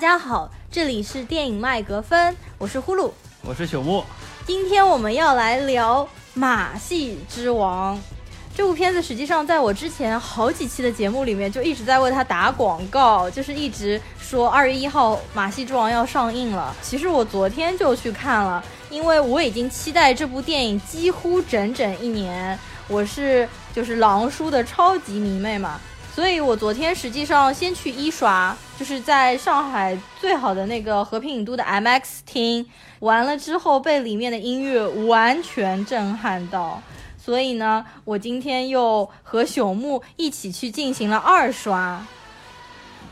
大家好，这里是电影麦格芬，我是呼噜，我是朽木。今天我们要来聊《马戏之王》这部片子。实际上，在我之前好几期的节目里面，就一直在为它打广告，就是一直说二月一号《马戏之王》要上映了。其实我昨天就去看了，因为我已经期待这部电影几乎整整一年。我是就是狼叔的超级迷妹嘛。所以我昨天实际上先去一刷，就是在上海最好的那个和平影都的 MX 厅，完了之后被里面的音乐完全震撼到，所以呢，我今天又和朽木一起去进行了二刷。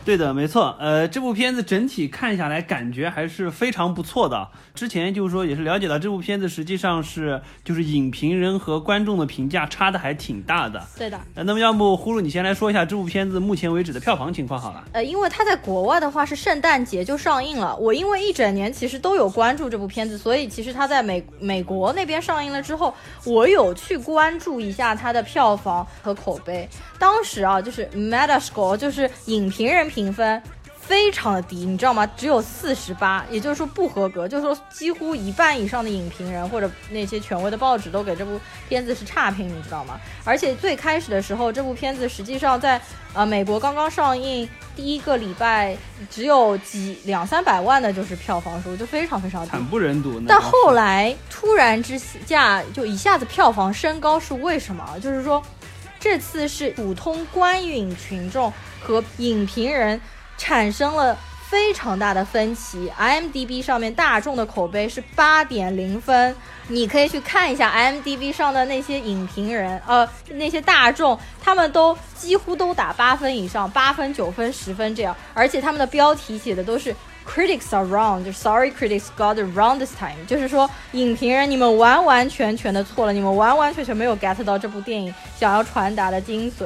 对的，没错。呃，这部片子整体看下来，感觉还是非常不错的。之前就是说，也是了解到这部片子实际上是就是影评人和观众的评价差的还挺大的。对的。那么要不呼噜你先来说一下这部片子目前为止的票房情况好了。呃，因为它在国外的话是圣诞节就上映了，我因为一整年其实都有关注这部片子，所以其实它在美美国那边上映了之后，我有去关注一下它的票房和口碑。当时啊，就是 Metascore 就是影评人。评分非常的低，你知道吗？只有四十八，也就是说不合格，就是说几乎一半以上的影评人或者那些权威的报纸都给这部片子是差评，你知道吗？而且最开始的时候，这部片子实际上在呃美国刚刚上映第一个礼拜只有几两三百万的就是票房数，就非常非常低，惨不忍睹。但后来突然之下就一下子票房升高，是为什么？就是说。这次是普通观影群众和影评人产生了非常大的分歧。IMDB 上面大众的口碑是八点零分，你可以去看一下 IMDB 上的那些影评人，呃，那些大众，他们都几乎都打八分以上，八分、九分、十分这样，而且他们的标题写的都是。Critics are wrong，就 Sorry critics got it wrong this time，就是说影评人你们完完全全的错了，你们完完全全没有 get 到这部电影想要传达的精髓。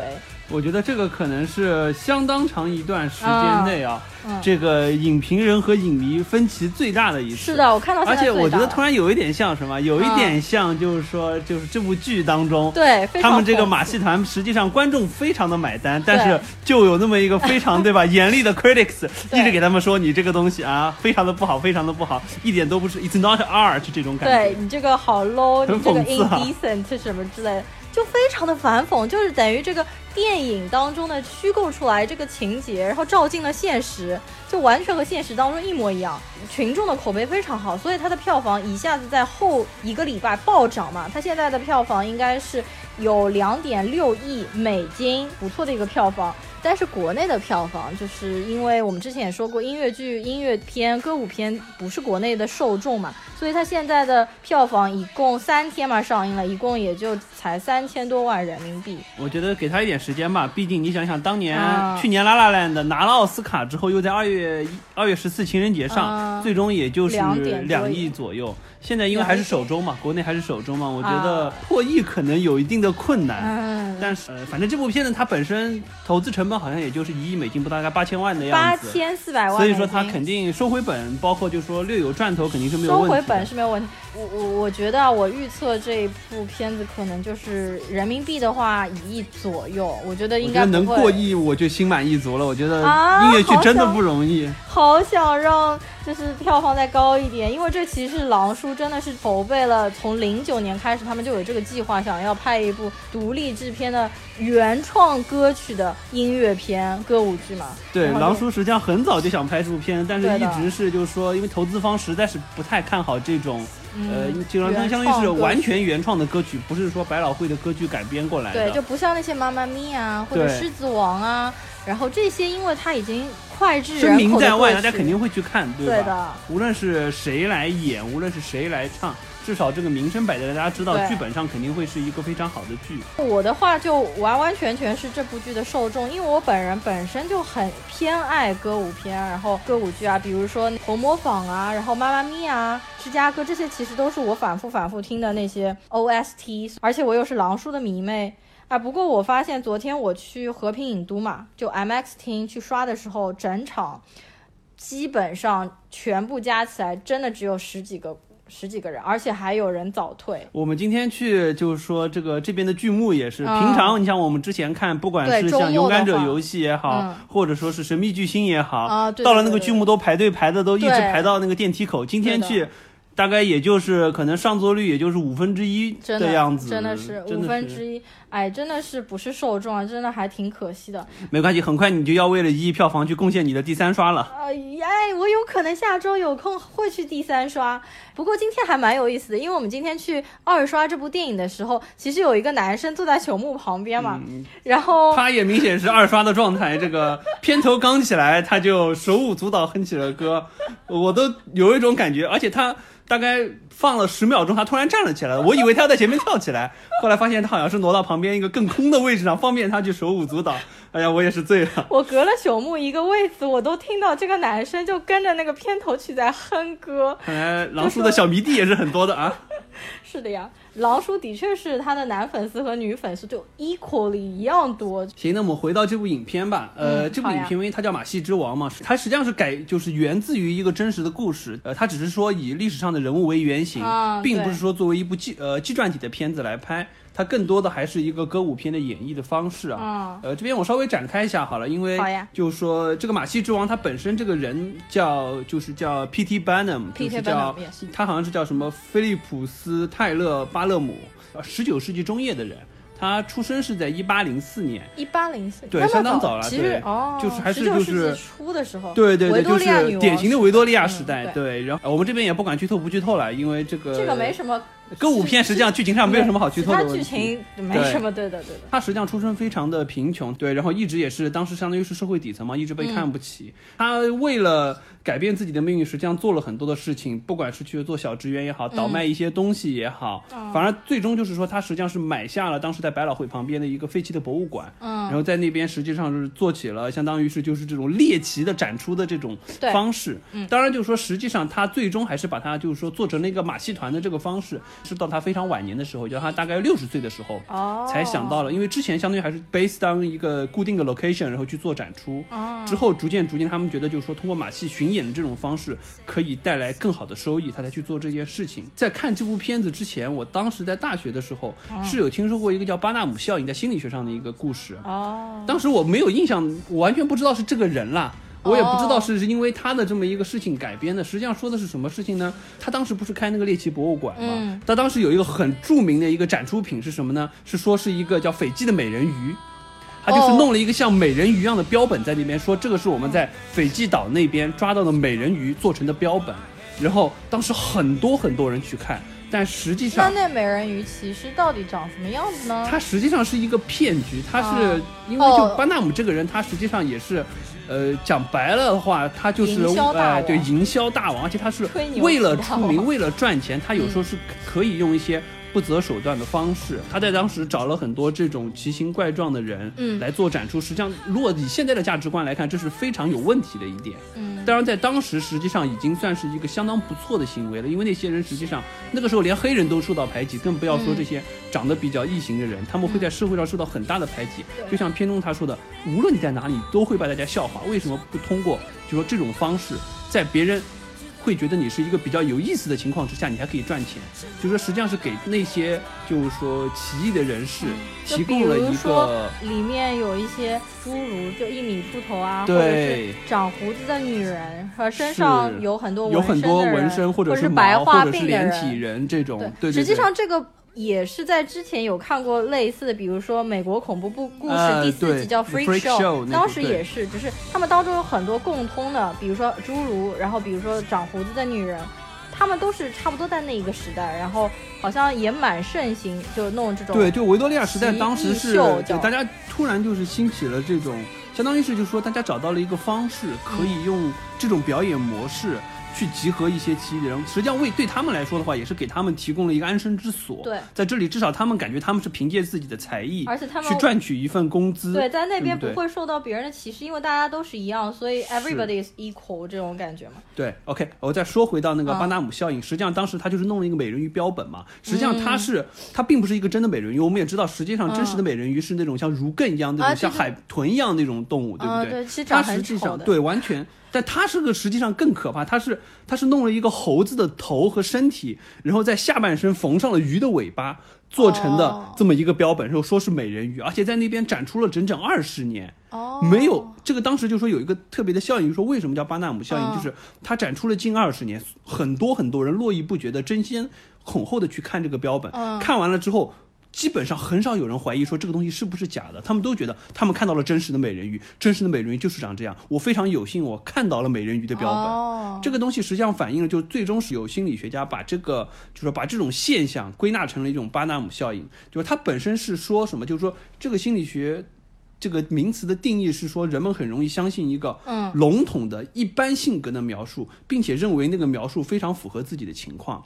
我觉得这个可能是相当长一段时间内啊，这个影评人和影迷分歧最大的一次。是的，我看到。而且我觉得突然有一点像什么，有一点像就是说，就是这部剧当中，对，他们这个马戏团实际上观众非常的买单，但是就有那么一个非常 对吧严厉的 critics 一直给他们说你这个东西啊非常的不好，非常的不好，一点都不是，it's not art 这种感觉。对你这个好 low，你这个 indecent 什么之类的。就非常的反讽，就是等于这个电影当中的虚构出来这个情节，然后照进了现实，就完全和现实当中一模一样。群众的口碑非常好，所以它的票房一下子在后一个礼拜暴涨嘛。它现在的票房应该是有两点六亿美金，不错的一个票房。但是国内的票房，就是因为我们之前也说过，音乐剧、音乐片、歌舞片不是国内的受众嘛，所以它现在的票房一共三天嘛上映了，一共也就才三千多万人民币。我觉得给他一点时间吧，毕竟你想想，当年去年拉拉烂的拿了奥斯卡之后，又在二月一二月十四情人节上，最终也就是两亿左右。现在因为还是首周嘛，国内还是首周嘛，我觉得破亿可能有一定的困难。嗯，但是呃，反正这部片子它本身投资成本好像也就是一亿美金，不大概八千万的样子。八千四百万。所以说它肯定收回本，包括就是说略有赚头，肯定是没有问题。收回本是没有问题。我我我觉得我预测这一部片子可能就是人民币的话一亿左右，我觉得应该能过亿，我就心满意足了。我觉得音乐剧真的不容易。好想让。就是票房再高一点，因为这其实是狼叔真的是筹备了，从零九年开始，他们就有这个计划，想要拍一部独立制片的原创歌曲的音乐片歌舞剧嘛。对，狼叔实际上很早就想拍这部片，但是一直是就是说，因为投资方实在是不太看好这种。呃，基本上相当于是完全原创的歌曲，不是说百老汇的歌剧改编过来的。对，就不像那些妈妈咪啊，或者狮子王啊，然后这些，因为它已经脍炙人口，声名在外，大家肯定会去看，对吧？对的。无论是谁来演，无论是谁来唱。至少这个名声摆在大家知道，剧本上肯定会是一个非常好的剧。我的话就完完全全是这部剧的受众，因为我本人本身就很偏爱歌舞片，然后歌舞剧啊，比如说《红模仿》啊，然后《妈妈咪呀》《芝加哥》，这些其实都是我反复反复听的那些 OST，而且我又是狼叔的迷妹啊。不过我发现昨天我去和平影都嘛，就 MX 厅去刷的时候，整场基本上全部加起来真的只有十几个。十几个人，而且还有人早退。我们今天去就是说这个这边的剧目也是，平常你像我们之前看，不管是像勇敢者游戏也好，或者说是神秘巨星也好，到了那个剧目都排队排的都一直排到那个电梯口。今天去。大概也就是可能上座率也就是五分之一的样子，真的是五分之一，哎，真的是不是受众啊，真的还挺可惜的。没关系，很快你就要为了一亿票房去贡献你的第三刷了。哎呀，我有可能下周有空会去第三刷。不过今天还蛮有意思的，因为我们今天去二刷这部电影的时候，其实有一个男生坐在朽木旁边嘛，然后他也明显是二刷的状态。这个片头刚起来，他就手舞足蹈哼起了歌，我都有一种感觉，而且他。大概放了十秒钟，他突然站了起来，我以为他要在前面跳起来，后来发现他好像是挪到旁边一个更空的位置上，方便他去手舞足蹈。哎呀，我也是醉了。我隔了朽木一个位子，我都听到这个男生就跟着那个片头曲在哼歌。看来狼叔的小迷弟也是很多的啊。是的呀。狼叔的确是他的男粉丝和女粉丝就 equally 一样多。行，那我们回到这部影片吧。呃，这部影片因为它叫《马戏之王》嘛，它实际上是改，就是源自于一个真实的故事。呃，它只是说以历史上的人物为原型，并不是说作为一部纪呃纪传体的片子来拍。它更多的还是一个歌舞片的演绎的方式啊，呃，这边我稍微展开一下好了，因为就是说这个马戏之王他本身这个人叫就是叫 P.T. Barnum，就是叫他好像是叫什么菲利普斯泰勒巴勒姆，呃，十九世纪中叶的人。他出生是在一八零四年，一八零四对，相当早了。其实哦，就是还是就是初的时候，对对对，就是典型的维多利亚时代。对，然后我们这边也不管剧透不剧透了，因为这个这个没什么。歌舞片实际上剧情上没有什么好剧透的剧情没什么，对的对的。他实际上出身非常的贫穷，对，然后一直也是当时相当于是社会底层嘛，一直被看不起。他为了改变自己的命运，实际上做了很多的事情，不管是去做小职员也好，倒卖一些东西也好，反而最终就是说他实际上是买下了当时在百老汇旁边的一个废弃的博物馆，嗯，然后在那边实际上是做起了相当于是就是这种猎奇的展出的这种方式。嗯，当然就是说实际上他最终还是把它就是说做成了一个马戏团的这个方式。是到他非常晚年的时候，就他大概六十岁的时候，才想到了，因为之前相当于还是 based on 一个固定的 location，然后去做展出。之后逐渐逐渐，他们觉得就是说，通过马戏巡演的这种方式，可以带来更好的收益，他才去做这件事情。在看这部片子之前，我当时在大学的时候是有听说过一个叫巴纳姆效应，在心理学上的一个故事。哦，当时我没有印象，我完全不知道是这个人啦。我也不知道是因为他的这么一个事情改编的，实际上说的是什么事情呢？他当时不是开那个猎奇博物馆吗？他当时有一个很著名的一个展出品是什么呢？是说是一个叫斐济的美人鱼，他就是弄了一个像美人鱼一样的标本在那边，说这个是我们在斐济岛那边抓到的美人鱼做成的标本，然后当时很多很多人去看。但实际上，那那美人鱼其实到底长什么样子呢？它实际上是一个骗局，它是因为就巴纳姆这个人，他实际上也是，呃，讲白了的话，他就是呃，对，营销大王，而且他是为了出名，为了赚钱，他有时候是可以用一些。不择手段的方式，他在当时找了很多这种奇形怪状的人，嗯，来做展出。实际上，如果以现在的价值观来看，这是非常有问题的一点。嗯，当然，在当时实际上已经算是一个相当不错的行为了，因为那些人实际上那个时候连黑人都受到排挤，更不要说这些长得比较异形的人，他们会在社会上受到很大的排挤。就像片中他说的，无论你在哪里，都会把大家笑话。为什么不通过就说这种方式，在别人。会觉得你是一个比较有意思的情况之下，你还可以赚钱，就说实际上是给那些就是说奇异的人士提供了一个里面有一些侏儒，就一米出头啊，或者是长胡子的女人，和身上有很多有很多纹身或者是白化病连体人这种，对，实际上这个。也是在之前有看过类似的，比如说美国恐怖故故事第四集叫《Freak Show》，当时也是，只是他们当中有很多共通的，比如说侏儒，然后比如说长胡子的女人，他们都是差不多在那一个时代，然后好像也蛮盛行，就弄这种对，就维多利亚时代当时是大家突然就是兴起了这种，相当于是就是说大家找到了一个方式，可以用这种表演模式。去集合一些奇人，实际上为对他们来说的话，也是给他们提供了一个安身之所。对，在这里至少他们感觉他们是凭借自己的才艺，而且他们去赚取一份工资。对，在那边不会受到别人的歧视，因为大家都是一样，所以 everybody is equal 这种感觉嘛。对，OK，我再说回到那个巴纳姆效应，实际上当时他就是弄了一个美人鱼标本嘛。实际上他是他并不是一个真的美人鱼，我们也知道，实际上真实的美人鱼是那种像儒艮一样那种像海豚一样那种动物，对不对？对，它实际上对完全。但他是个实际上更可怕，他是他是弄了一个猴子的头和身体，然后在下半身缝上了鱼的尾巴做成的这么一个标本，然后说是美人鱼，而且在那边展出了整整二十年。哦，没有这个当时就说有一个特别的效应，说为什么叫巴纳姆效应，就是它展出了近二十年，很多很多人络绎不绝的争先恐后的去看这个标本，看完了之后。基本上很少有人怀疑说这个东西是不是假的，他们都觉得他们看到了真实的美人鱼，真实的美人鱼就是长这样。我非常有幸，我看到了美人鱼的标本。这个东西实际上反映了，就最终是有心理学家把这个，就是把这种现象归纳成了一种巴纳姆效应。就是它本身是说什么？就是说这个心理学这个名词的定义是说，人们很容易相信一个笼统的一般性格的描述，并且认为那个描述非常符合自己的情况。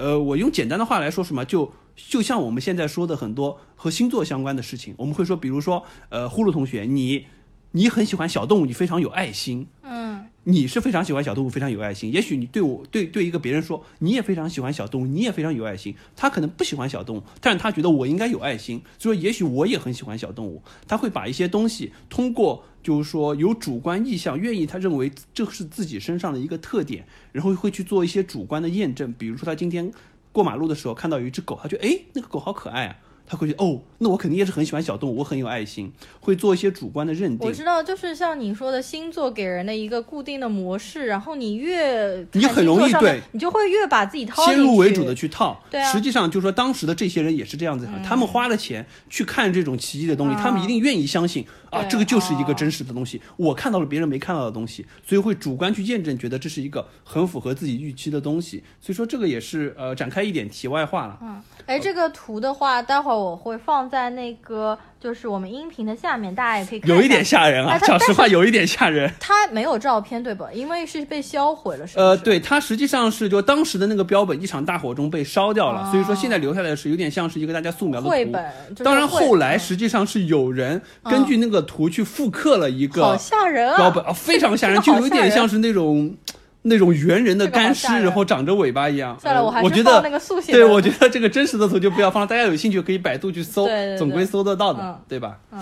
呃，我用简单的话来说，什么就就像我们现在说的很多和星座相关的事情，我们会说，比如说，呃，呼噜同学，你你很喜欢小动物，你非常有爱心，嗯。你是非常喜欢小动物，非常有爱心。也许你对我对对一个别人说，你也非常喜欢小动物，你也非常有爱心。他可能不喜欢小动物，但是他觉得我应该有爱心，所以说也许我也很喜欢小动物。他会把一些东西通过就是说有主观意向，愿意他认为这是自己身上的一个特点，然后会去做一些主观的验证。比如说他今天过马路的时候看到有一只狗，他觉得哎那个狗好可爱啊。他会觉得哦，那我肯定也是很喜欢小动物，我很有爱心，会做一些主观的认定。我知道，就是像你说的星座给人的一个固定的模式，然后你越你很容易对，你就会越把自己套先入为主的去套。对啊，实际上就是说当时的这些人也是这样子，他们花了钱去看这种奇异的东西，他们一定愿意相信啊，这个就是一个真实的东西，我看到了别人没看到的东西，所以会主观去验证，觉得这是一个很符合自己预期的东西。所以说这个也是呃展开一点题外话了。嗯，哎，这个图的话，待会儿我会放在。那个就是我们音频的下面，大家也可以看。有一点吓人啊，讲实话有一点吓人。它没有照片对吧？因为是被销毁了，是呃，对，它实际上是就当时的那个标本，一场大火中被烧掉了，所以说现在留下来的是有点像是一个大家素描的绘本。当然后来实际上是有人根据那个图去复刻了一个，好吓人啊！标本啊，非常 吓人，就有点像是那种。那种猿人的干尸，然后长着尾巴一样。算了，我还是放那个速写。对，我觉得这个真实的图就不要放了。大家有兴趣可以百度去搜，总归搜得到的，对吧？嗯。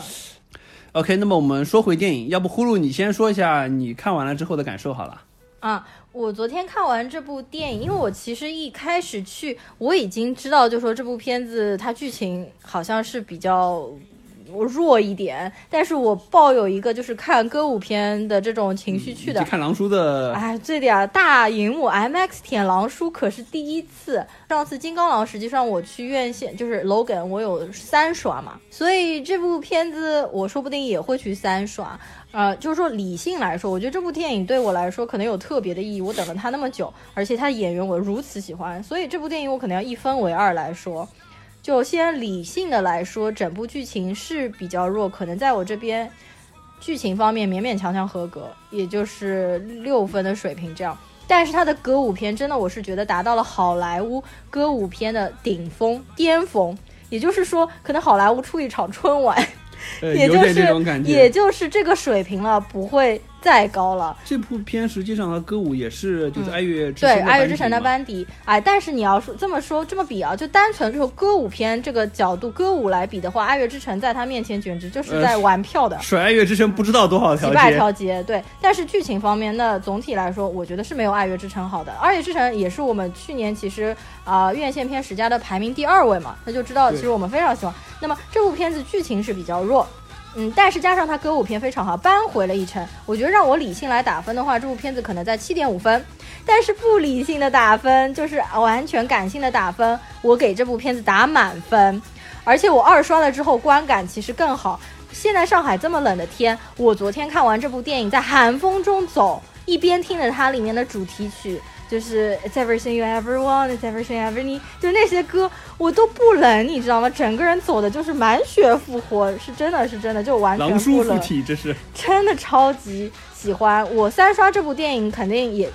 OK，那么我们说回电影，要不呼噜你先说一下你看完了之后的感受好了。啊，我昨天看完这部电影，因为我其实一开始去我已经知道，就说这部片子它剧情好像是比较。我弱一点，但是我抱有一个就是看歌舞片的这种情绪去的。看狼叔的，哎，这点大荧幕 MX 舔狼叔可是第一次。上次金刚狼实际上我去院线就是 Logan，我有三刷嘛，所以这部片子我说不定也会去三刷。呃，就是说理性来说，我觉得这部电影对我来说可能有特别的意义。我等了他那么久，而且他的演员我如此喜欢，所以这部电影我可能要一分为二来说。就先理性的来说，整部剧情是比较弱，可能在我这边剧情方面勉勉强强合格，也就是六分的水平这样。但是它的歌舞片真的，我是觉得达到了好莱坞歌舞片的顶峰巅峰，也就是说，可能好莱坞出一场春晚，也就是也就是这个水平了，不会。再高了，这部片实际上和歌舞也是就是爱乐之对爱乐之城的班底哎，但是你要说这么说这么比啊，就单纯就歌舞片这个角度歌舞来比的话，爱乐之城在他面前简直就是在玩票的，甩爱乐之城不知道多少条街几百条街，对。但是剧情方面，那总体来说，我觉得是没有爱乐之城好的。爱乐之城也是我们去年其实啊院线片十佳的排名第二位嘛，那就知道其实我们非常喜欢。那么这部片子剧情是比较弱。嗯，但是加上它歌舞片非常好，扳回了一城。我觉得让我理性来打分的话，这部片子可能在七点五分。但是不理性的打分，就是完全感性的打分，我给这部片子打满分。而且我二刷了之后，观感其实更好。现在上海这么冷的天，我昨天看完这部电影，在寒风中走，一边听着它里面的主题曲。就是 It's everything you ever want, It's everything ever need，就那些歌我都不冷，你知道吗？整个人走的就是满血复活，是真的是真的，就完全不冷。体，这是 真的超级喜欢。我三刷这部电影肯定也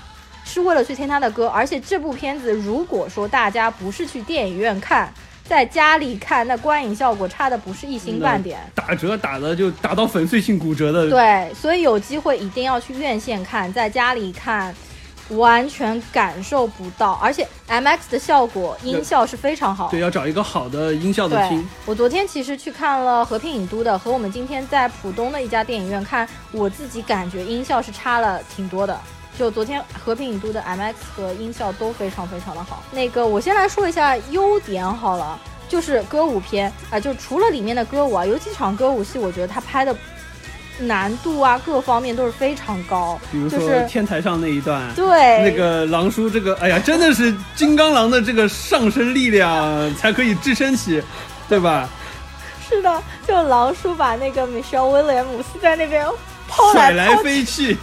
是为了去听他的歌，而且这部片子如果说大家不是去电影院看，在家里看，那观影效果差的不是一星半点。打折打的就打到粉碎性骨折的。对，所以有机会一定要去院线看，在家里看。完全感受不到，而且 M X 的效果音效是非常好。对，要找一个好的音效的听。我昨天其实去看了和平影都的，和我们今天在浦东的一家电影院看，我自己感觉音效是差了挺多的。就昨天和平影都的 M X 和音效都非常非常的好。那个我先来说一下优点好了，就是歌舞片啊，就除了里面的歌舞啊，有几场歌舞戏，我觉得他拍的。难度啊，各方面都是非常高。比如说天台上那一段，对那个狼叔，这个哎呀，真的是金刚狼的这个上身力量才可以支撑起，对吧？是的，就狼叔把那个 Michelle 威廉姆斯在那边抛来来飞去，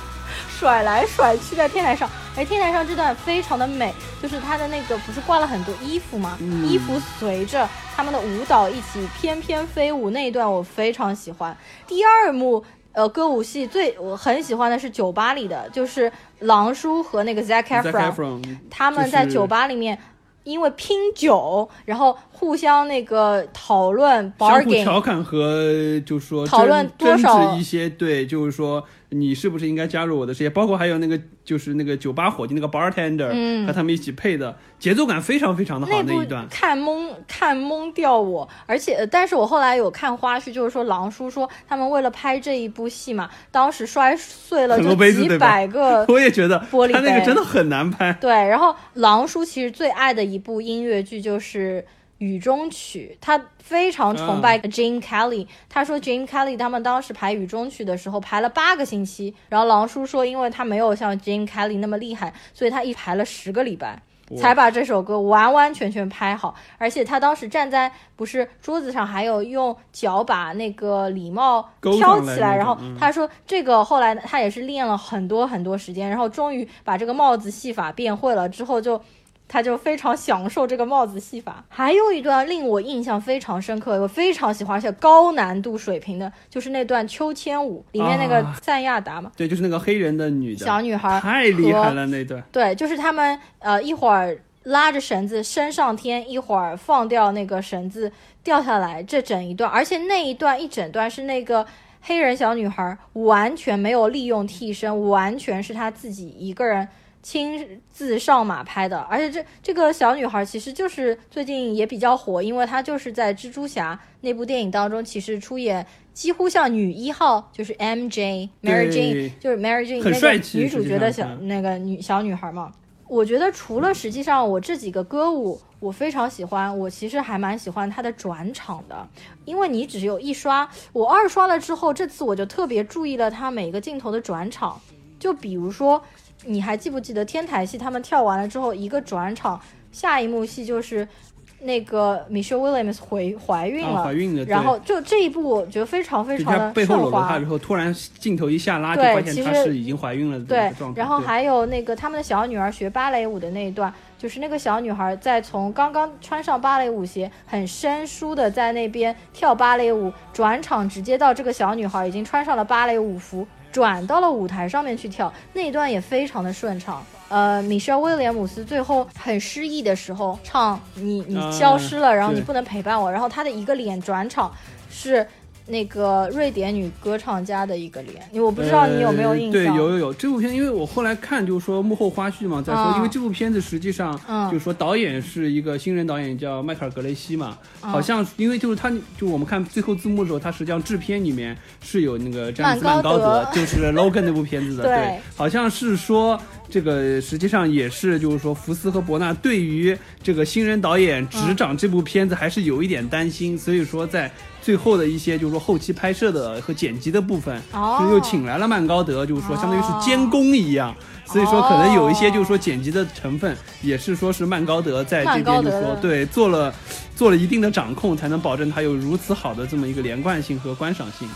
甩来甩去在天台上。哎，天台上这段非常的美，就是他的那个不是挂了很多衣服吗？衣服随着他们的舞蹈一起翩翩飞舞那一段，我非常喜欢。第二幕。呃，歌舞戏最我很喜欢的是酒吧里的，就是狼叔和那个 Zac Efron，他们在酒吧里面因为拼酒，然后互相那个讨论，相互调侃和就说讨论多少一些对，就是说。你是不是应该加入我的事业？包括还有那个，就是那个酒吧伙计那个 bartender，和他们一起配的节奏感非常非常的好那一段，看懵看懵掉我。而且，但是我后来有看花絮，就是说狼叔说他们为了拍这一部戏嘛，当时摔碎了就几百个，我也觉得玻璃他那个真的很难拍。对，然后狼叔其实最爱的一部音乐剧就是《雨中曲》，他。非常崇拜 Jane Kelly，他说 Jane Kelly 他们当时排雨中曲的时候排了八个星期，然后狼叔说因为他没有像 Jane Kelly 那么厉害，所以他一排了十个礼拜才把这首歌完完全全拍好，而且他当时站在不是桌子上，还有用脚把那个礼帽挑起来，然后他说这个后来他也是练了很多很多时间，然后终于把这个帽子戏法变会了之后就。他就非常享受这个帽子戏法。还有一段令我印象非常深刻，我非常喜欢，而且高难度水平的，就是那段秋千舞里面那个赞亚达嘛。对，就是那个黑人的女的小女孩，太厉害了那段。对，就是他们呃一会儿拉着绳子升上天，一会儿放掉那个绳子掉下来，这整一段，而且那一段一整段是那个黑人小女孩完全没有利用替身，完全是她自己一个人。亲自上马拍的，而且这这个小女孩其实就是最近也比较火，因为她就是在蜘蛛侠那部电影当中，其实出演几乎像女一号，就是 M J Mary Jane，就是 Mary Jane 那个女主角的小那个女小女孩嘛。我觉得除了实际上我这几个歌舞我非常喜欢，我其实还蛮喜欢她的转场的，因为你只有一刷，我二刷了之后，这次我就特别注意了她每个镜头的转场，就比如说。你还记不记得天台戏？他们跳完了之后，一个转场，下一幕戏就是那个 Michelle Williams 回怀孕了，怀孕了。然后就这一部，我觉得非常非常的背后搂着她之后，突然镜头一下拉，就发现她是已经怀孕了的对，然后还有那个他们的小女儿学芭蕾舞的那一段，就是那个小女孩在从刚刚穿上芭蕾舞鞋，很生疏的在那边跳芭蕾舞，转场直接到这个小女孩已经穿上了芭蕾舞服。转到了舞台上面去跳，那一段也非常的顺畅。呃，米歇尔威廉姆斯最后很失意的时候唱你你消失了，然后你不能陪伴我，然后他的一个脸转场是。那个瑞典女歌唱家的一个脸，因为我不知道你有没有印象。对，有有有这部片，因为我后来看就是说幕后花絮嘛，在说，因为这部片子实际上就是说导演是一个新人导演，叫迈克尔·格雷西嘛，好像因为就是他，就我们看最后字幕的时候，他实际上制片里面是有那个詹姆斯·曼高德，就是 Logan 那部片子的，对，好像是说。这个实际上也是，就是说福斯和伯纳对于这个新人导演执掌这部片子还是有一点担心，所以说在最后的一些就是说后期拍摄的和剪辑的部分，就又请来了曼高德，就是说相当于是监工一样。所以说，可能有一些就是说剪辑的成分，也是说是曼高德在这边就说对做了做了一定的掌控，才能保证它有如此好的这么一个连贯性和观赏性。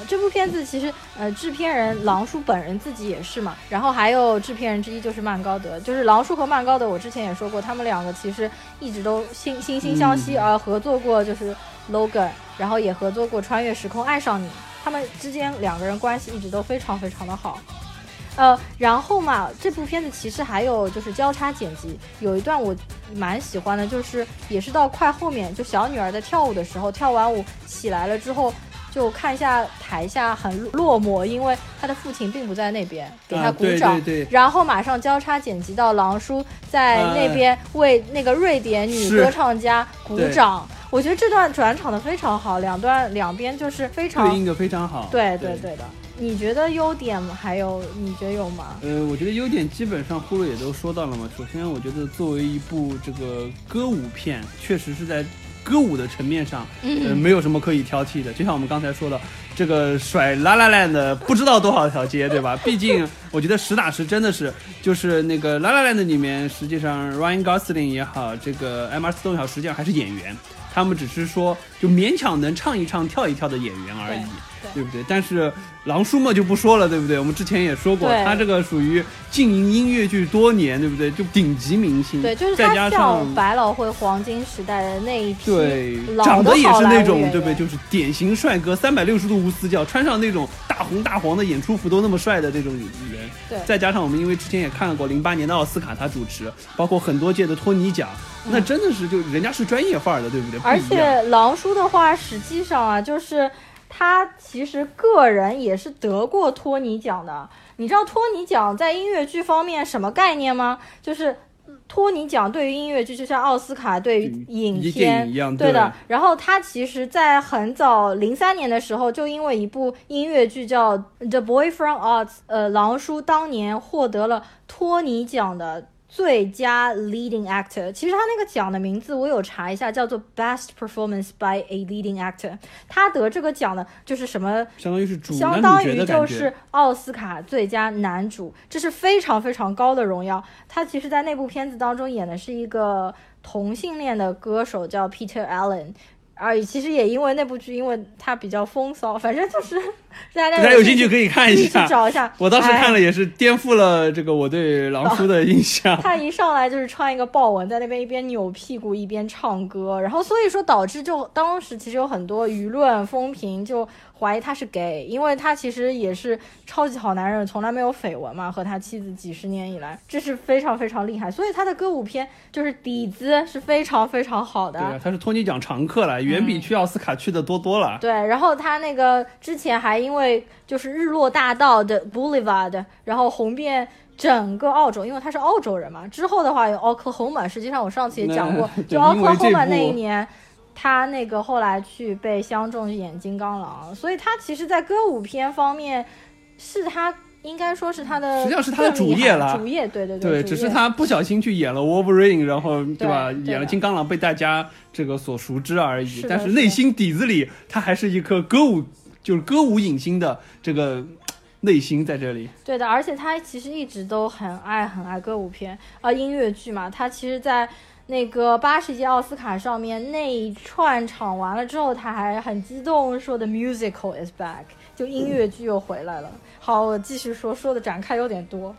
啊，这部片子其实呃，制片人狼叔本人自己也是嘛，然后还有制片人之一就是曼高德，就是狼叔和曼高德，我之前也说过，他们两个其实一直都惺惺惺相惜，而合作过就是 Logan，然后也合作过穿越时空爱上你，他们之间两个人关系一直都非常非常的好。呃，然后嘛，这部片子其实还有就是交叉剪辑，有一段我蛮喜欢的，就是也是到快后面，就小女儿在跳舞的时候，跳完舞起来了之后，就看一下台下很落寞，因为他的父亲并不在那边给他鼓掌，然后马上交叉剪辑到狼叔在那边为那个瑞典女歌唱家鼓掌。我觉得这段转场的非常好，两段两边就是非常对应的非常好。对对对的。你觉得优点还有你觉得有吗？呃，我觉得优点基本上呼噜也都说到了嘛。首先，我觉得作为一部这个歌舞片，确实是在。歌舞的层面上，嗯，没有什么可以挑剔的。就像我们刚才说的，这个甩拉拉链的不知道多少条街，对吧？毕竟我觉得实打实真的是，就是那个拉拉链的里面，实际上 Ryan Gosling 也好，这个 Emma Stone 也好，实际上还是演员，他们只是说就勉强能唱一唱、跳一跳的演员而已。对不对？但是狼叔嘛就不说了，对不对？我们之前也说过，他这个属于经营音乐剧多年，对不对？就顶级明星。对，就是再加上百老汇黄金时代的那一批，对，长得也是那种，对不对？就是典型帅哥，三百六十度无死角，穿上那种大红大黄的演出服都那么帅的这种人。对，再加上我们因为之前也看过零八年的奥斯卡他主持，包括很多届的托尼奖，那真的是就人家是专业范儿的，对不对？而且狼叔的话，实际上啊，就是。他其实个人也是得过托尼奖的，你知道托尼奖在音乐剧方面什么概念吗？就是托尼奖对于音乐剧就像奥斯卡对于影片一样，对的。然后他其实，在很早零三年的时候，就因为一部音乐剧叫《The Boy from Oz》，呃，狼叔当年获得了托尼奖的。最佳 leading actor，其实他那个奖的名字我有查一下，叫做 Best Performance by a Leading Actor。他得这个奖呢就是什么？相当于是主相当于就是奥斯卡最佳男主，这是非常非常高的荣耀。他其实，在那部片子当中演的是一个同性恋的歌手，叫 Peter Allen。而其实也因为那部剧，因为它比较风骚，反正就是 大家有兴趣可以看一下，找一下。我当时看了也是颠覆了这个我对狼叔的印象。他一上来就是穿一个豹纹，在那边一边扭屁股一边唱歌，然后所以说导致就当时其实有很多舆论风评就。怀疑他是 gay，因为他其实也是超级好男人，从来没有绯闻嘛，和他妻子几十年以来，这是非常非常厉害。所以他的歌舞片就是底子是非常非常好的。对，他是托尼奖常客了，远比去奥斯卡去的多多了。对，然后他那个之前还因为就是日落大道的 Boulevard，然后红遍整个澳洲，因为他是澳洲人嘛。之后的话有 Oklahoma，实际上我上次也讲过，就 Oklahoma 那一年。他那个后来去被相中演金刚狼，所以他其实，在歌舞片方面，是他应该说是他的，实际上是他的主业了。主业，对对对。对，只是他不小心去演了 Wolverine，然后对吧？演了金刚狼，被大家这个所熟知而已。但是内心底子里，他还是一颗歌舞，就是歌舞影星的这个内心在这里。对的，而且他其实一直都很爱很爱歌舞片啊，音乐剧嘛。他其实，在那个八十届奥斯卡上面那一串场完了之后，他还很激动说的 musical is back，就音乐剧又回来了。好，我继续说，说的展开有点多。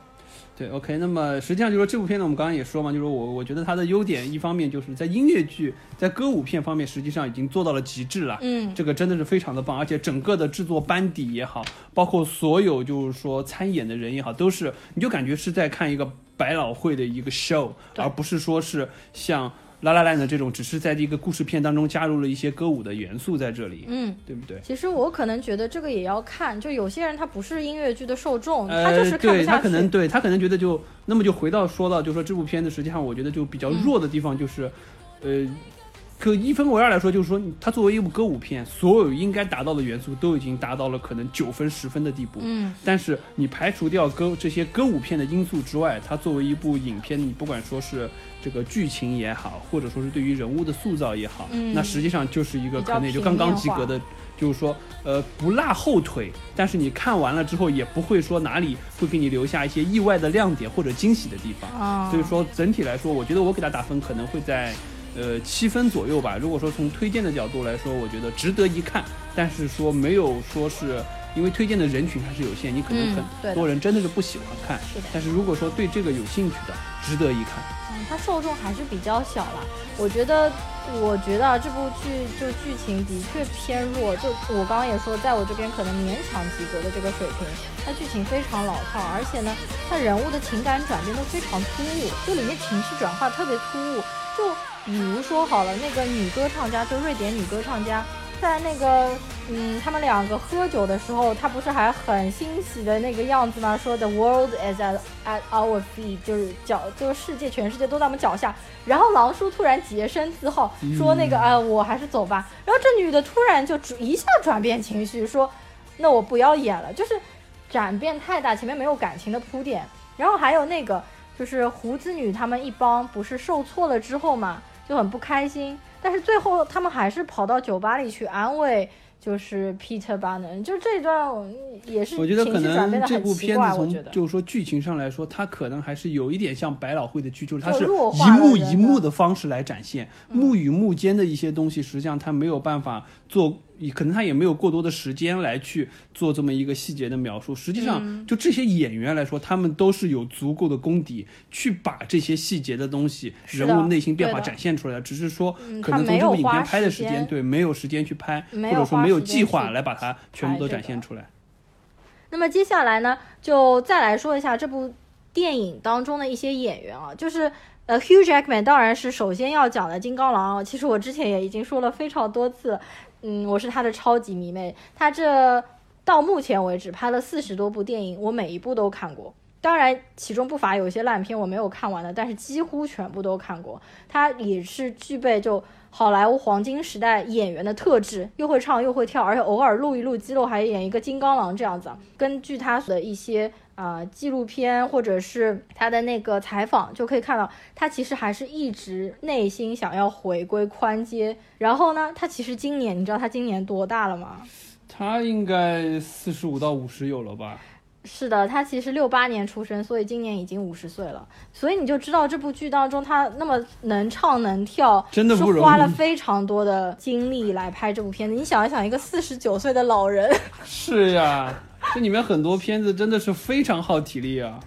对，OK，那么实际上就是说这部片呢我们刚刚也说嘛，就是我我觉得它的优点一方面就是在音乐剧、在歌舞片方面实际上已经做到了极致了。嗯，这个真的是非常的棒，而且整个的制作班底也好，包括所有就是说参演的人也好，都是你就感觉是在看一个。百老汇的一个 show，而不是说是像拉拉烂的这种，只是在这个故事片当中加入了一些歌舞的元素在这里，嗯，对不对？其实我可能觉得这个也要看，就有些人他不是音乐剧的受众，他就是看不下去。他可能对他可能觉得就那么就回到说到，就说这部片子实际上我觉得就比较弱的地方就是，呃。可一分为二来说，就是说，它作为一部歌舞片，所有应该达到的元素都已经达到了可能九分、十分的地步。嗯，但是你排除掉歌这些歌舞片的因素之外，它作为一部影片，你不管说是这个剧情也好，或者说是对于人物的塑造也好，那实际上就是一个可能也就刚刚及格的，就是说，呃，不落后腿。但是你看完了之后，也不会说哪里会给你留下一些意外的亮点或者惊喜的地方。所以说整体来说，我觉得我给他打分可能会在。呃，七分左右吧。如果说从推荐的角度来说，我觉得值得一看，但是说没有说是因为推荐的人群还是有限，你可能很多人真的是不喜欢看。是的。但是如果说对这个有兴趣的，值得一看。嗯，它受众还是比较小了。我觉得，我觉得这部剧就剧情的确偏弱。就我刚刚也说，在我这边可能勉强及格的这个水平。它剧情非常老套，而且呢，它人物的情感转变都非常突兀，就里面情绪转化特别突兀，就。比如说好了，那个女歌唱家，就瑞典女歌唱家在那个，嗯，他们两个喝酒的时候，她不是还很欣喜的那个样子吗？说 The world is at at our feet，就是脚，就是世界，全世界都在我们脚下。然后狼叔突然洁身自好，说那个，啊，我还是走吧。然后这女的突然就一下转变情绪，说，那我不要演了，就是转变太大，前面没有感情的铺垫。然后还有那个，就是胡子女他们一帮不是受挫了之后嘛，就很不开心。但是最后他们还是跑到酒吧里去安慰，就是 Peter Bannen 就这段也是我觉得可能这部片子从就是说剧情上来说，它可能还是有一点像百老汇的剧，就是它是一幕一幕的方式来展现，幕与幕间的一些东西，实际上它没有办法做。可能他也没有过多的时间来去做这么一个细节的描述。实际上，就这些演员来说，他们都是有足够的功底去把这些细节的东西、人物内心变化展现出来。只是说，可能从这部影片拍的时间，对，没有时间去拍，或者说没有计划来把它全部都展现出来。那么接下来呢，就再来说一下这部电影当中的一些演员啊，就是呃，Hugh Jackman 当然是首先要讲的金刚狼。其实我之前也已经说了非常多次。嗯，我是他的超级迷妹。他这到目前为止拍了四十多部电影，我每一部都看过。当然，其中不乏有一些烂片我没有看完的，但是几乎全部都看过。他也是具备就好莱坞黄金时代演员的特质，又会唱又会跳，而且偶尔露一露肌肉，还演一个金刚狼这样子。根据他的一些。啊，纪录片或者是他的那个采访就可以看到，他其实还是一直内心想要回归宽街。然后呢，他其实今年，你知道他今年多大了吗？他应该四十五到五十有了吧？是的，他其实六八年出生，所以今年已经五十岁了。所以你就知道这部剧当中他那么能唱能跳，真的不容易，花 了非常多的精力来拍这部片子。你想一想，一个四十九岁的老人，是呀。这里面很多片子真的是非常耗体力啊，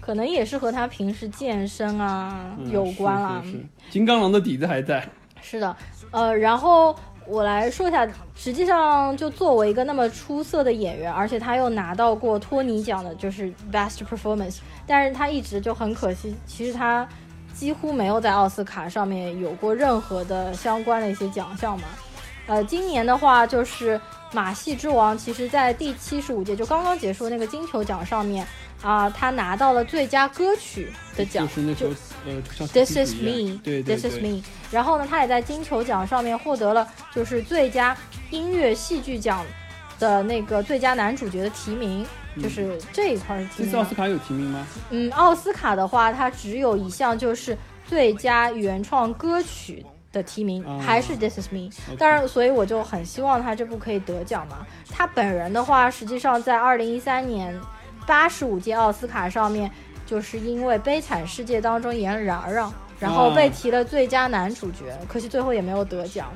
可能也是和他平时健身啊有关啦。金刚狼的底子还在。是的，呃，然后我来说一下，实际上就作为一个那么出色的演员，而且他又拿到过托尼奖的，就是 Best Performance，但是他一直就很可惜，其实他几乎没有在奥斯卡上面有过任何的相关的一些奖项嘛。呃，今年的话就是。马戏之王其实，在第七十五届就刚刚结束那个金球奖上面啊，他拿到了最佳歌曲的奖，就是那首呃，This is me，对，This is me。然后呢，他也在金球奖上面获得了就是最佳音乐戏剧奖的那个最佳男主角的提名，就是这一块提名。这次奥斯卡有提名吗？嗯，奥斯卡的话，它只有一项就是最佳原创歌曲。的提名还是 This Is Me，当然，所以我就很希望他这部可以得奖嘛。他本人的话，实际上在二零一三年八十五届奥斯卡上面，就是因为《悲惨世界》当中演嚷嚷，然后被提了最佳男主角，可惜最后也没有得奖。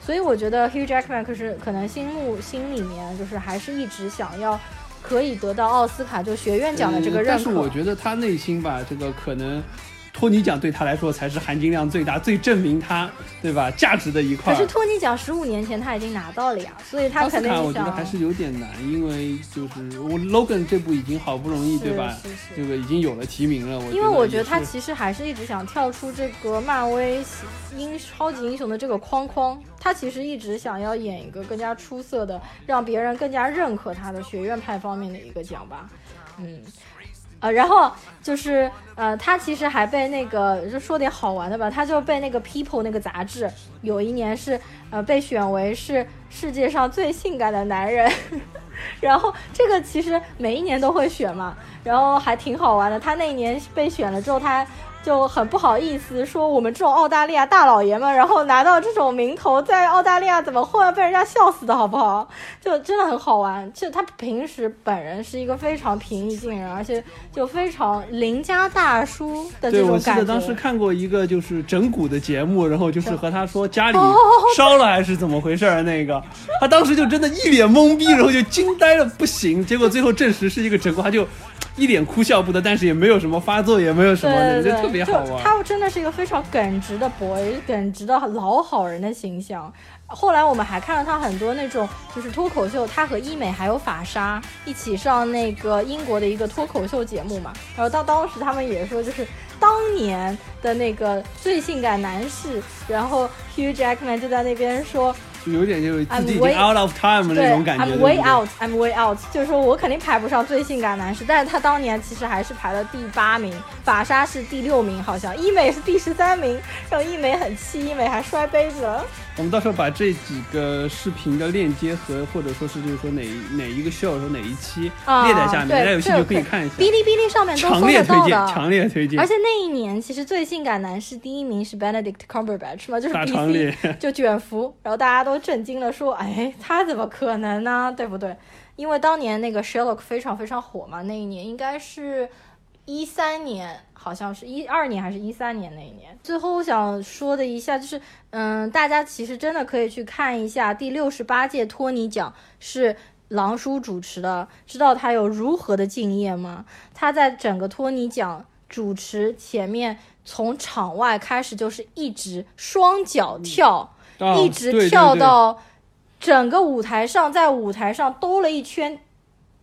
所以我觉得 Hugh Jackman 可是可能心目心里面就是还是一直想要可以得到奥斯卡就学院奖的这个认可。但是我觉得他内心吧，这个可能。托尼奖对他来说才是含金量最大、最证明他对吧价值的一块。可是托尼奖十五年前他已经拿到了呀，所以他肯定我觉得还是有点难，因为就是我 Logan 这部已经好不容易对吧，这个已经有了提名了。因为我觉得他其实还是一直想跳出这个漫威英超级英雄的这个框框，他其实一直想要演一个更加出色的，让别人更加认可他的学院派方面的一个奖吧，嗯。呃，然后就是呃，他其实还被那个就说点好玩的吧，他就被那个 People 那个杂志有一年是呃被选为是世界上最性感的男人，然后这个其实每一年都会选嘛，然后还挺好玩的。他那一年被选了之后，他。就很不好意思说我们这种澳大利亚大老爷们，然后拿到这种名头，在澳大利亚怎么混，被人家笑死的好不好？就真的很好玩。就他平时本人是一个非常平易近人，而且就非常邻家大叔的这种感觉。对，我记得当时看过一个就是整蛊的节目，然后就是和他说家里烧了还是怎么回事儿那个，他当时就真的一脸懵逼，然后就惊呆了不行。结果最后证实是一个整蛊，他就。一脸哭笑不得，但是也没有什么发作，也没有什么，就特别好玩。他真的是一个非常耿直的 boy，耿直的老好人的形象。后来我们还看了他很多那种就是脱口秀，他和医美还有法莎一起上那个英国的一个脱口秀节目嘛。然后到当时他们也说，就是当年的那个最性感男士，然后 Hugh Jackman 就在那边说。就有点就自己已经 out of time 那种感觉。I'm way out，I'm way out，就是说我肯定排不上最性感男士，但是他当年其实还是排了第八名，法莎是第六名，好像伊美是第十三名，让伊美很气，伊美还摔杯子了。我们到时候把这几个视频的链接和或者说是就是说哪哪一个 show 说哪一期列在下面，大家有兴趣可以看一下。哔哩哔哩上面都强烈推荐，强烈推荐。而且那一年其实最性感男士第一名是 Benedict Cumberbatch 嘛，就是 BC 就卷福，然后大家都震惊了，说哎他怎么可能呢？对不对？因为当年那个 Sherlock 非常非常火嘛，那一年应该是一三年。好像是一二年还是一三年那一年。最后我想说的一下就是，嗯，大家其实真的可以去看一下第六十八届托尼奖是狼叔主持的，知道他有如何的敬业吗？他在整个托尼奖主持前面，从场外开始就是一直双脚跳，一直跳到整个舞台上，在舞台上兜了一圈。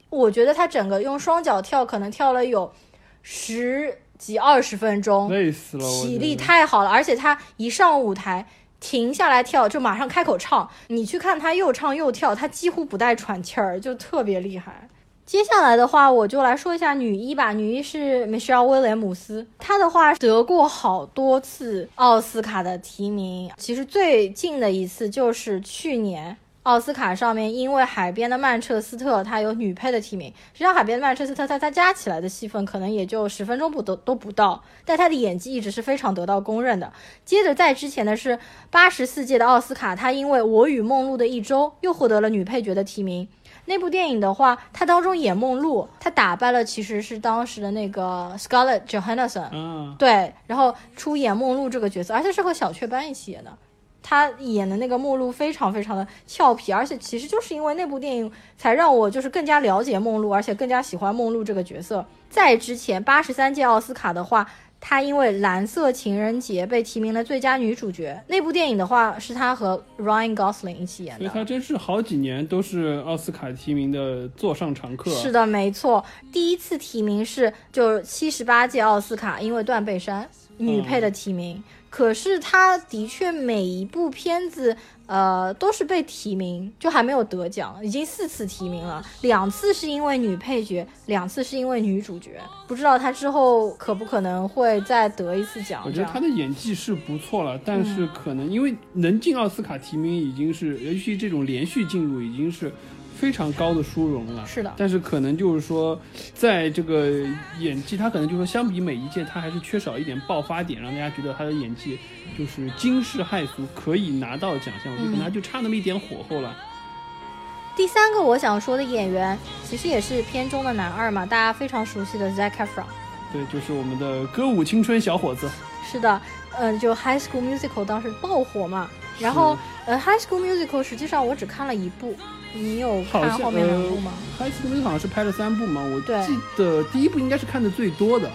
我觉得他整个用双脚跳，可能跳了有十。几二十分钟，累死了，体力太好了，而且他一上舞台，停下来跳就马上开口唱。你去看他又唱又跳，他几乎不带喘气儿，就特别厉害。接下来的话，我就来说一下女一吧。女一是 Michelle 威廉姆斯，她的话得过好多次奥斯卡的提名，其实最近的一次就是去年。奥斯卡上面，因为《海边的曼彻斯特》它有女配的提名。实际上，《海边的曼彻斯特》它它加起来的戏份可能也就十分钟不都都不到，但她的演技一直是非常得到公认的。接着在之前的是八十四届的奥斯卡，她因为《我与梦露的一周》又获得了女配角的提名。那部电影的话，她当中演梦露，她打败了其实是当时的那个 Scarlett Johansson，嗯，对，然后出演梦露这个角色，而且是和小雀斑一起演的。他演的那个梦露非常非常的俏皮，而且其实就是因为那部电影才让我就是更加了解梦露，而且更加喜欢梦露这个角色。在之前八十三届奥斯卡的话，她因为《蓝色情人节》被提名了最佳女主角。那部电影的话是她和 Ryan Gosling 一起演的。所以她真是好几年都是奥斯卡提名的座上常客。是的，没错。第一次提名是就七十八届奥斯卡，因为断背山女配的提名。可是他的确每一部片子，呃，都是被提名，就还没有得奖，已经四次提名了，两次是因为女配角，两次是因为女主角，不知道他之后可不可能会再得一次奖。我觉得他的演技是不错了，但是可能因为能进奥斯卡提名已经是，尤其这种连续进入已经是。非常高的殊荣了，是的，但是可能就是说，在这个演技，他可能就是说，相比每一届，他还是缺少一点爆发点，让大家觉得他的演技就是惊世骇俗，可以拿到奖项。我觉得可能就差那么一点火候了。第三个我想说的演员，其实也是片中的男二嘛，大家非常熟悉的 Zac Efron。对，就是我们的歌舞青春小伙子。是的，嗯，就 High School Musical 当时爆火嘛，然后呃，High School Musical 实际上我只看了一部。你有看后面两部吗？《High 好像是拍了三部嘛，我记得第一部应该是看的最多的，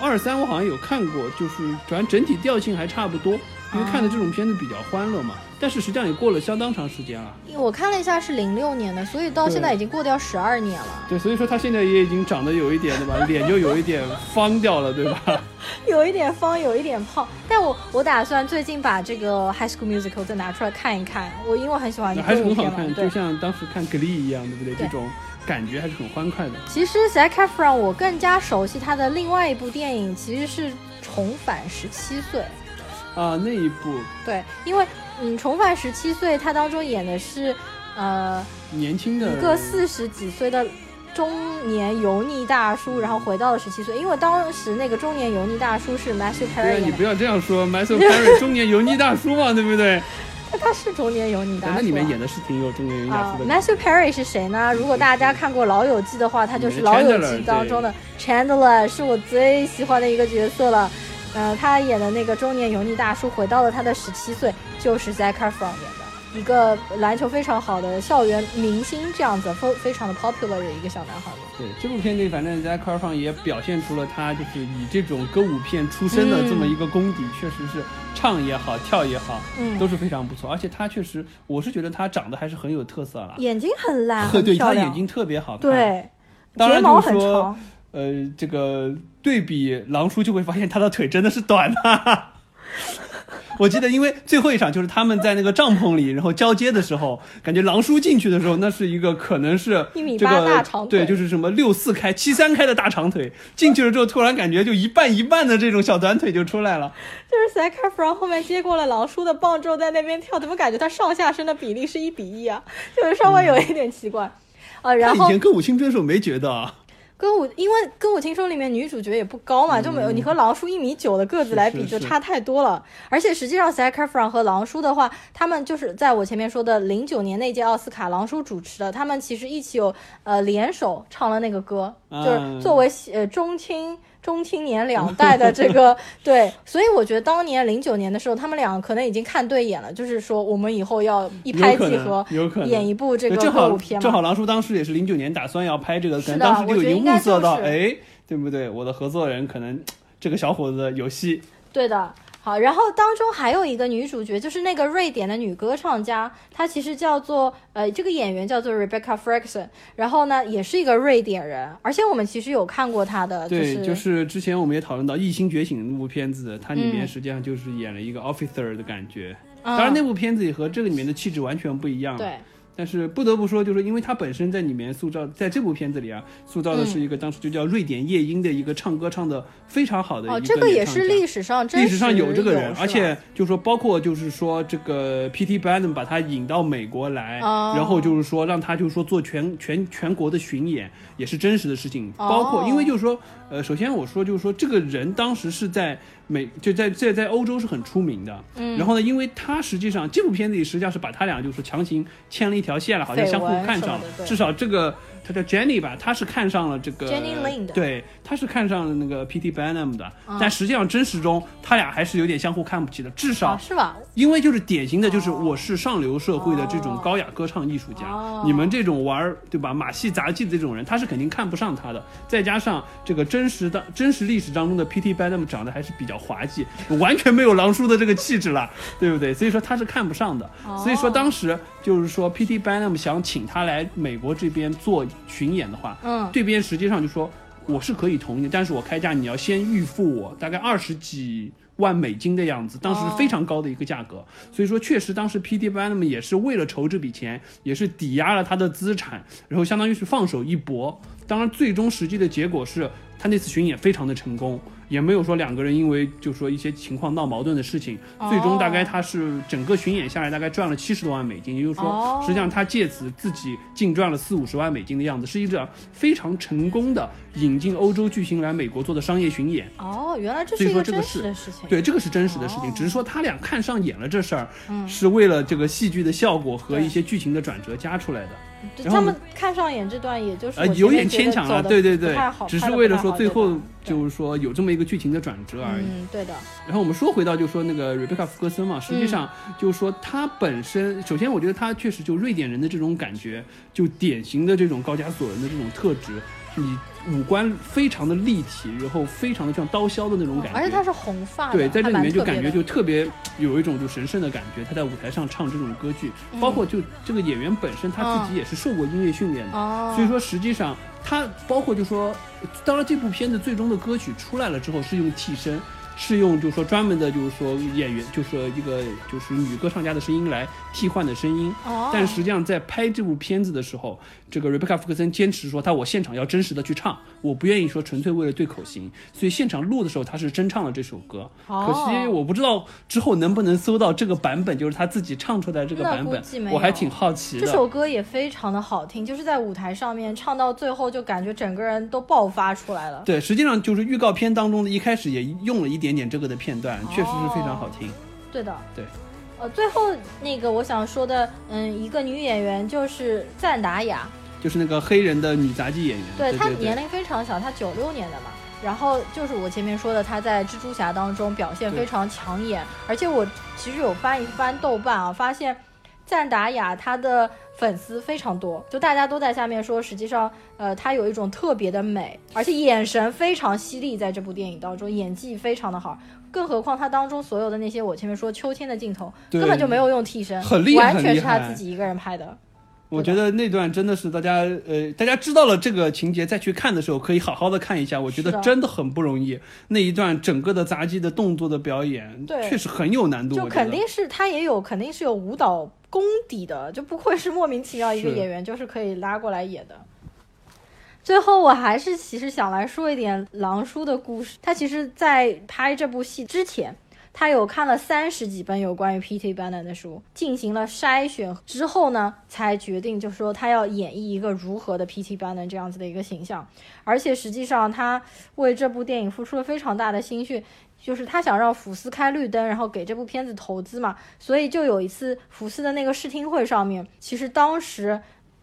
二三我好像有看过，就是反正整体调性还差不多。因为看的这种片子比较欢乐嘛，但是实际上也过了相当长时间了。我看了一下是零六年的，所以到现在已经过掉十二年了。对，所以说他现在也已经长得有一点对吧，脸就有一点方掉了，对吧？有一点方，有一点胖。但我我打算最近把这个《High School Musical》再拿出来看一看，我因为很喜欢。还是很好看，就像当时看《Glee》一样，对不对？这种感觉还是很欢快的。其实 Zac Efron 我更加熟悉他的另外一部电影，其实是《重返十七岁》。啊，那一部对，因为嗯，重返十七岁，他当中演的是呃年轻的一个四十几岁的中年油腻大叔，然后回到了十七岁。因为当时那个中年油腻大叔是 Matthew Perry，你不要这样说，Matthew Perry 中年油腻大叔嘛，对不对？他他是中年油腻大叔，那里面演的是挺有中年油腻大叔的。Matthew Perry 是谁呢？如果大家看过《老友记》的话，他就是《老友记》当中的 Chandler，是我最喜欢的一个角色了。呃，他演的那个中年油腻大叔回到了他的十七岁，就是 Zac Efron 演的，一个篮球非常好的校园明星，这样子非非常的 popular 的一个小男孩。对，这部片里反正 Zac Efron 也表现出了他就是以这种歌舞片出身的这么一个功底，确实是唱也好，跳也好，嗯，都是非常不错。而且他确实，我是觉得他长得还是很有特色了，眼睛很 蓝，对，他眼睛特别好看，对，睫毛很长。呃，这个对比狼叔就会发现他的腿真的是短的。我记得，因为最后一场就是他们在那个帐篷里，然后交接的时候，感觉狼叔进去的时候，那是一个可能是一米八大长腿，对，就是什么六四开、七三开的大长腿。进去了之后，突然感觉就一半一半的这种小短腿就出来了。就是塞克弗朗后面接过了狼叔的棒之后，在那边跳，怎么感觉他上下身的比例是一比一啊？就是稍微有一点奇怪啊。然后以前歌舞青春的时候没觉得。歌舞，因为歌舞青春里面女主角也不高嘛，就没有你和狼叔一米九的个子来比就差太多了。而且实际上 Efron 和狼叔的话，他们就是在我前面说的零九年那届奥斯卡，狼叔主持的，他们其实一起有呃联手唱了那个歌，就是作为呃中青。中青年两代的这个 对，所以我觉得当年零九年的时候，他们俩可能已经看对眼了，就是说我们以后要一拍即合，演一部这个歌舞片正好狼叔当时也是零九年打算要拍这个，可能当时就已经物色到，哎，对不对？我的合作人可能这个小伙子有戏。对的。好，然后当中还有一个女主角，就是那个瑞典的女歌唱家，她其实叫做呃，这个演员叫做 Rebecca Ferguson，然后呢，也是一个瑞典人，而且我们其实有看过她的，对，就是之前我们也讨论到《异星觉醒》那部片子，它里面实际上就是演了一个 officer 的感觉，当然那部片子也和这个里面的气质完全不一样，对。但是不得不说，就是因为他本身在里面塑造，在这部片子里啊，塑造的是一个当时就叫瑞典夜莺的一个唱歌唱的非常好的一个哦，这个也是历史上历史上有这个人，而且就是说，包括就是说这个 P.T. Barnum 把他引到美国来，然后就是说让他就是说做全全全国的巡演，也是真实的事情。包括因为就是说，呃，首先我说就是说，这个人当时是在。美就在在在欧洲是很出名的，嗯，然后呢，因为他实际上这部片子里实际上是把他俩就是强行牵了一条线了，好像相互看上了，至少这个。他叫 Jenny 吧，他是看上了这个 Jenny Lind，对，他是看上了那个 P.T. Barnum 的，但实际上真实中他俩还是有点相互看不起的，至少是吧？因为就是典型的就是我是上流社会的这种高雅歌唱艺术家，你们这种玩对吧马戏杂技的这种人，他是肯定看不上他的。再加上这个真实的真实历史当中的 P.T. Barnum 长得还是比较滑稽，完全没有狼叔的这个气质了，对不对？所以说他是看不上的。所以说当时就是说 P.T. Barnum 想请他来美国这边做。巡演的话，嗯，这边实际上就说我是可以同意，但是我开价你要先预付我大概二十几万美金的样子，当时是非常高的一个价格，所以说确实当时 P.T. Barnum 也是为了筹这笔钱，也是抵押了他的资产，然后相当于是放手一搏。当然，最终实际的结果是他那次巡演非常的成功。也没有说两个人因为就说一些情况闹矛盾的事情，最终大概他是整个巡演下来大概赚了七十多万美金，也就是说，实际上他借此自己净赚了四五十万美金的样子，是一个非常成功的引进欧洲巨星来美国做的商业巡演。哦，原来这是一个真实的事情。对，这个是真实的事情，只是说他俩看上眼了这事儿，是为了这个戏剧的效果和一些剧情的转折加出来的。他们看上眼这段，也就是呃有点牵强了，对对对，只是为了说最后就是说有这么一个剧情的转折而已。嗯，对的。然后我们说回到就说那个瑞贝卡福克森嘛，实际上就是说他本身，首先我觉得他确实就瑞典人的这种感觉，就典型的这种高加索人的这种特质。你五官非常的立体，然后非常的像刀削的那种感觉，而且他是红发，对，在这里面就感觉就特别有一种就神圣的感觉。他在舞台上唱这种歌剧，包括就这个演员本身他自己也是受过音乐训练的，所以说实际上他包括就说，当然这部片子最终的歌曲出来了之后是用替身。是用就是说专门的，就是说演员，就是说一个就是女歌唱家的声音来替换的声音。哦。但实际上在拍这部片子的时候，这个 Rebecca 福克森坚持说，他我现场要真实的去唱，我不愿意说纯粹为了对口型，所以现场录的时候他是真唱了这首歌。哦。可惜我不知道之后能不能搜到这个版本，就是他自己唱出来这个版本。我还挺好奇的。这首歌也非常的好听，就是在舞台上面唱到最后，就感觉整个人都爆发出来了。对，实际上就是预告片当中的一开始也用了一点。点点这个的片段确实是非常好听，对的，对，呃，最后那个我想说的，嗯，一个女演员就是赞达雅，就是那个黑人的女杂技演员，对她年龄非常小，她九六年的嘛，然后就是我前面说的，她在蜘蛛侠当中表现非常抢眼，而且我其实有翻一翻豆瓣啊，发现赞达雅她的。粉丝非常多，就大家都在下面说，实际上，呃，她有一种特别的美，而且眼神非常犀利，在这部电影当中，演技非常的好。更何况她当中所有的那些，我前面说秋天的镜头，根本就没有用替身，很厉害，完全是她自己一个人拍的。我觉得那段真的是大家呃，大家知道了这个情节再去看的时候，可以好好的看一下。我觉得真的很不容易，那一段整个的杂技的动作的表演，对，确实很有难度。就肯定是他也有，肯定是有舞蹈功底的，就不愧是莫名其妙一个演员就是可以拉过来演的。最后，我还是其实想来说一点狼叔的故事。他其实，在拍这部戏之前，他有看了三十几本有关于 P.T. Barnum 的书，进行了筛选之后呢，才决定就是说他要演绎一个如何的 P.T. Barnum 这样子的一个形象。而且实际上，他为这部电影付出了非常大的心血，就是他想让福斯开绿灯，然后给这部片子投资嘛。所以就有一次福斯的那个试听会上面，其实当时。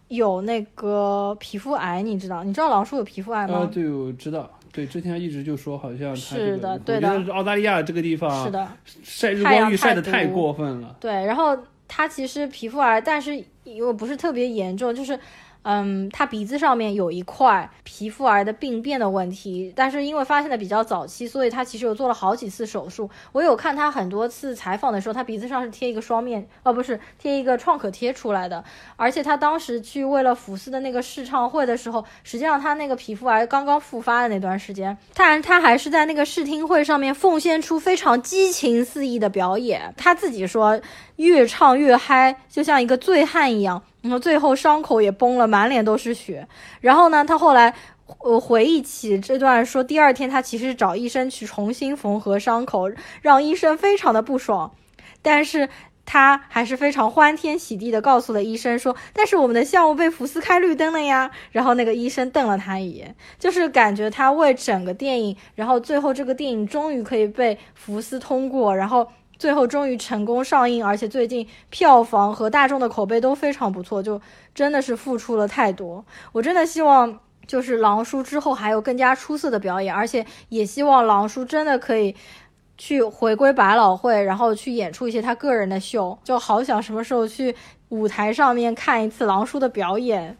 有那个皮肤癌，你知道？你知道狼叔有皮肤癌吗？啊，对，我知道。对，之前一直就说好像是的，对的。澳大利亚这个地方是的，晒日光浴晒的太过分了。对，然后他其实皮肤癌，但是又不是特别严重，就是。嗯，他鼻子上面有一块皮肤癌的病变的问题，但是因为发现的比较早期，所以他其实有做了好几次手术。我有看他很多次采访的时候，他鼻子上是贴一个双面，哦，不是贴一个创可贴出来的。而且他当时去为了福斯的那个试唱会的时候，实际上他那个皮肤癌刚刚复发的那段时间，他他还是在那个试听会上面奉献出非常激情四溢的表演。他自己说，越唱越嗨，就像一个醉汉一样。然后最后伤口也崩了，满脸都是血。然后呢，他后来呃回忆起这段，说第二天他其实找医生去重新缝合伤口，让医生非常的不爽。但是他还是非常欢天喜地的告诉了医生说：“但是我们的项目被福斯开绿灯了呀。”然后那个医生瞪了他一眼，就是感觉他为整个电影，然后最后这个电影终于可以被福斯通过，然后。最后终于成功上映，而且最近票房和大众的口碑都非常不错，就真的是付出了太多。我真的希望就是狼叔之后还有更加出色的表演，而且也希望狼叔真的可以去回归百老汇，然后去演出一些他个人的秀。就好想什么时候去舞台上面看一次狼叔的表演。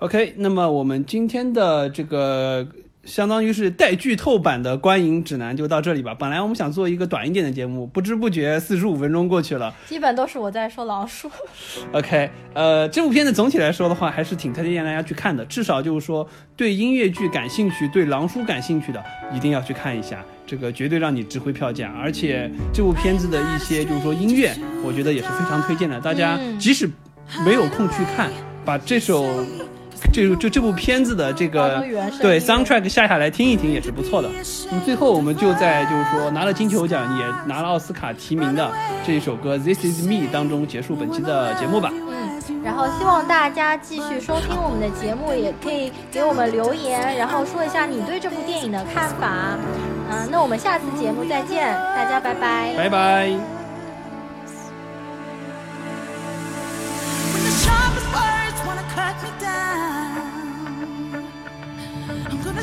OK，那么我们今天的这个。相当于是带剧透版的观影指南就到这里吧。本来我们想做一个短一点的节目，不知不觉四十五分钟过去了。基本都是我在说老鼠。OK，呃，这部片子总体来说的话，还是挺推荐大家去看的。至少就是说，对音乐剧感兴趣、对狼叔感兴趣的，一定要去看一下。这个绝对让你值回票价。而且这部片子的一些就是说音乐，我觉得也是非常推荐的。大家即使没有空去看，把这首。这就这部片子的这个对 soundtrack 下下来听一听也是不错的。那么最后我们就在就是说拿了金球奖也拿了奥斯卡提名的这一首歌 This Is Me 当中结束本期的节目吧。嗯，然后希望大家继续收听我们的节目，也可以给我们留言，然后说一下你对这部电影的看法。嗯，那我们下次节目再见，大家拜拜，拜拜。